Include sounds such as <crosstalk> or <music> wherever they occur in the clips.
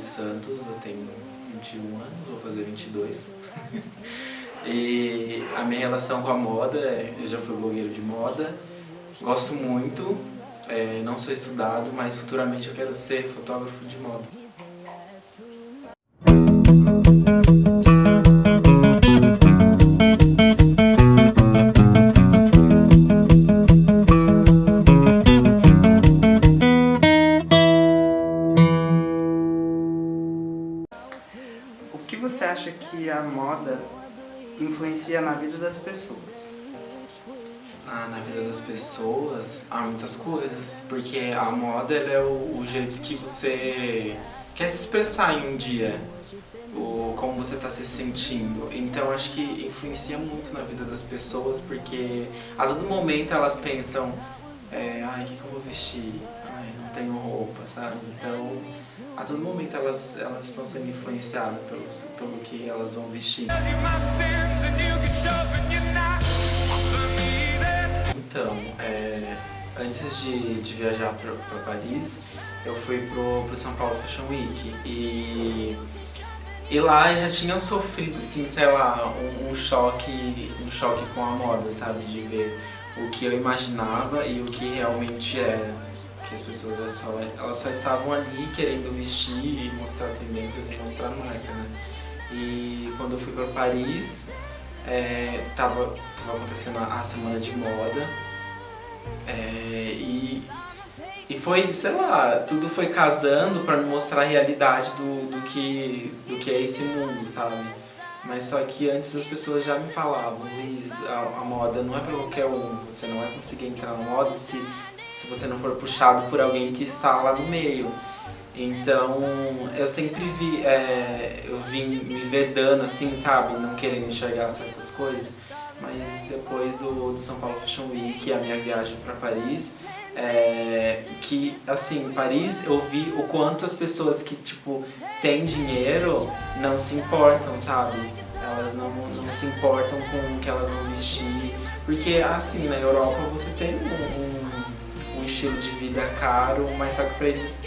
Santos, eu tenho 21 anos, vou fazer 22. <laughs> e a minha relação com a moda, é, eu já fui blogueiro de moda, gosto muito, é, não sou estudado, mas futuramente eu quero ser fotógrafo de moda. Acha que a moda influencia na vida das pessoas? Ah, na vida das pessoas há muitas coisas, porque a moda é o, o jeito que você quer se expressar em um dia, o, como você está se sentindo. Então acho que influencia muito na vida das pessoas, porque a todo momento elas pensam, é, ai, o que, que eu vou vestir? Tenho roupa, sabe? Então a todo momento elas, elas estão sendo influenciadas pelo, pelo que elas vão vestir. Então, é, antes de, de viajar para Paris, eu fui pro, pro São Paulo Fashion Week e, e lá eu já tinha sofrido, assim, sei lá, um, um choque, um choque com a moda, sabe? De ver o que eu imaginava e o que realmente era. Que as pessoas elas só, elas só estavam ali querendo vestir e mostrar tendências e mostrar marca, né? E quando eu fui para Paris, é, tava, tava acontecendo a, semana de moda é, e, e foi, sei lá, tudo foi casando para me mostrar a realidade do, do, que, do que é esse mundo, sabe? Mas só que antes as pessoas já me falavam, Luiz, a, a moda não é para qualquer um, você não vai conseguir entrar na moda se, se você não for puxado por alguém que está lá no meio. Então eu sempre vi, é, eu vim me vedando assim, sabe, não querendo enxergar certas coisas. Mas depois do, do São Paulo Fashion Week, a minha viagem para Paris, é, que assim, em Paris eu vi o quanto as pessoas que tipo têm dinheiro não se importam, sabe? Elas não, não se importam com o que elas vão vestir. Porque assim, na Europa você tem um, um, estilo de vida caro, mas só que pra eles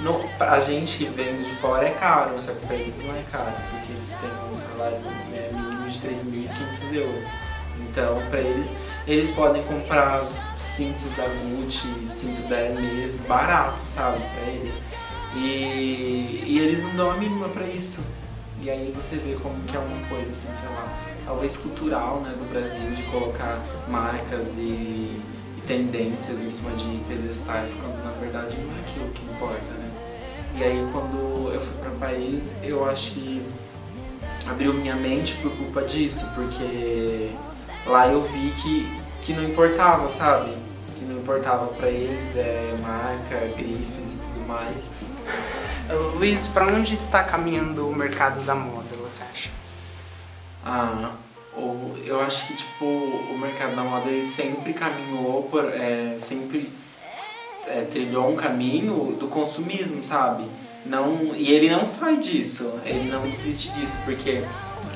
não, a gente que de fora é caro, só que pra eles não é caro, porque eles têm um salário né, mínimo de 3.500 euros. Então, para eles, eles podem comprar cintos da Gucci, cinto da Hermes, barato, sabe, para eles. E, e eles não dão a mínima para isso. E aí você vê como que é uma coisa assim, sei lá, talvez cultural, né, do Brasil, de colocar marcas e tendências em cima de pedestais, quando na verdade não é aquilo que importa, né. E aí quando eu fui para Paris, eu acho que abriu minha mente por culpa disso, porque lá eu vi que, que não importava, sabe? Que não importava para eles é marca, grifes e tudo mais. <laughs> Luiz, para onde está caminhando o mercado da moda, você acha? Ah, o, eu acho que tipo o mercado da moda ele sempre caminhou por, é, sempre é, trilhou um caminho do consumismo, sabe? Não, e ele não sai disso, ele não desiste disso, porque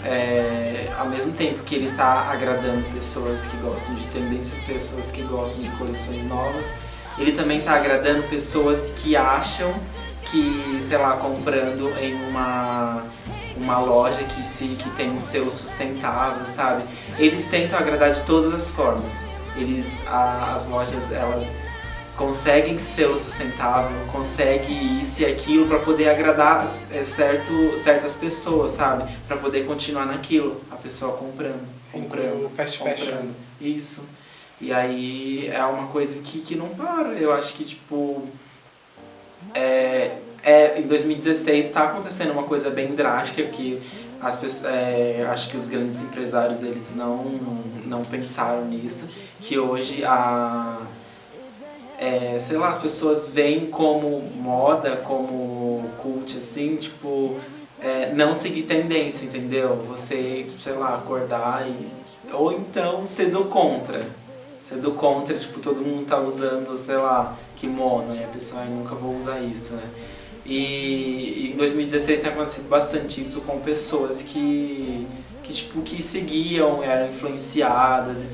é, ao mesmo tempo que ele está agradando pessoas que gostam de tendências, pessoas que gostam de coleções novas, ele também está agradando pessoas que acham que, sei lá, comprando em uma, uma loja que, se, que tem um selo sustentável, sabe? Eles tentam agradar de todas as formas. Eles, a, as lojas, elas conseguem selo sustentável, conseguem isso e aquilo para poder agradar é, certo, certas pessoas, sabe? Para poder continuar naquilo, a pessoa comprando, comprando, fast comprando. fashion. Isso. E aí é uma coisa que, que não para. Eu acho que tipo é, é, em 2016 está acontecendo uma coisa bem drástica que as pessoas, é, acho que os grandes empresários eles não, não pensaram nisso, que hoje a é, sei lá, as pessoas veem como moda, como cult, assim, tipo, é, não seguir tendência, entendeu? Você, sei lá, acordar e. Ou então ser do contra. Ser do contra, tipo, todo mundo tá usando, sei lá, kimono, e a pessoa, nunca vou usar isso, né? E, em 2016 tem acontecido bastante isso com pessoas que, que, tipo, que seguiam, eram influenciadas,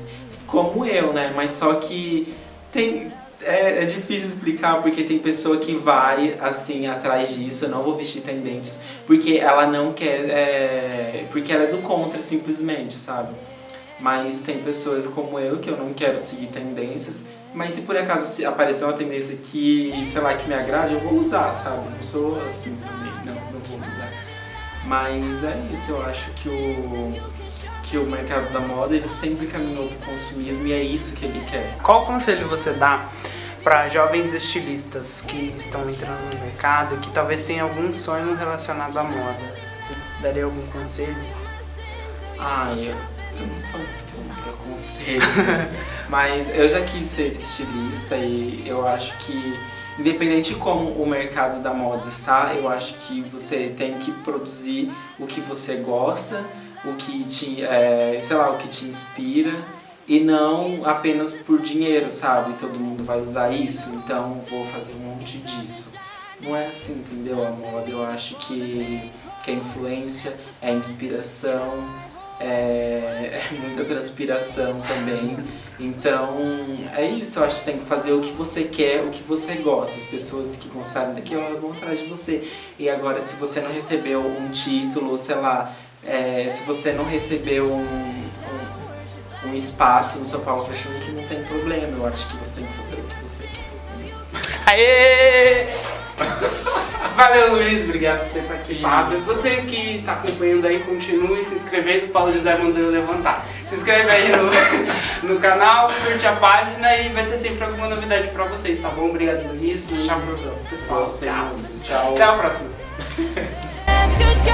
como eu, né? Mas só que tem, é, é, difícil explicar porque tem pessoa que vai assim atrás disso, eu não vou vestir tendências, porque ela não quer, é, porque ela é do contra simplesmente, sabe? Mas tem pessoas como eu que eu não quero seguir tendências, mas se por acaso aparecer uma tendência que, sei lá, que me agrade, eu vou usar, sabe? Não sou assim também, não, não vou usar. Mas é isso, eu acho que o que o mercado da moda ele sempre caminhou para o consumismo e é isso que ele quer. Qual conselho você dá para jovens estilistas que estão entrando no mercado, que talvez tenham algum sonho relacionado à moda? Você daria algum conselho? Ah, eu, eu não sou muito bom para conselho, <laughs> mas eu já quis ser estilista e eu acho que independente de como o mercado da moda está, eu acho que você tem que produzir o que você gosta, o que te, é, sei lá, o que te inspira e não apenas por dinheiro, sabe? Todo mundo vai usar isso, então vou fazer um monte disso. Não é assim, entendeu? A moda eu acho que, que é influência, é inspiração, é, é, muita transpiração também. Então é isso, eu acho que você tem que fazer o que você quer, o que você gosta. As pessoas que gostarem daqui vão atrás de você. E agora, se você não recebeu um título, sei lá, é, se você não recebeu um, um, um, espaço no São Paulo Fashion Week, não tem problema. Eu acho que você tem que fazer o que você quer. Aê! <laughs> Valeu, Luiz. Obrigado por ter participado. Isso. Você que está acompanhando aí, continue se inscrevendo. Paulo José mandando levantar. Se inscreve aí no, <laughs> no canal, curte a página e vai ter sempre alguma novidade para vocês, tá bom? Obrigado, Luiz. Tchau pessoal. Tchau. Tchau. Até a próxima. <laughs>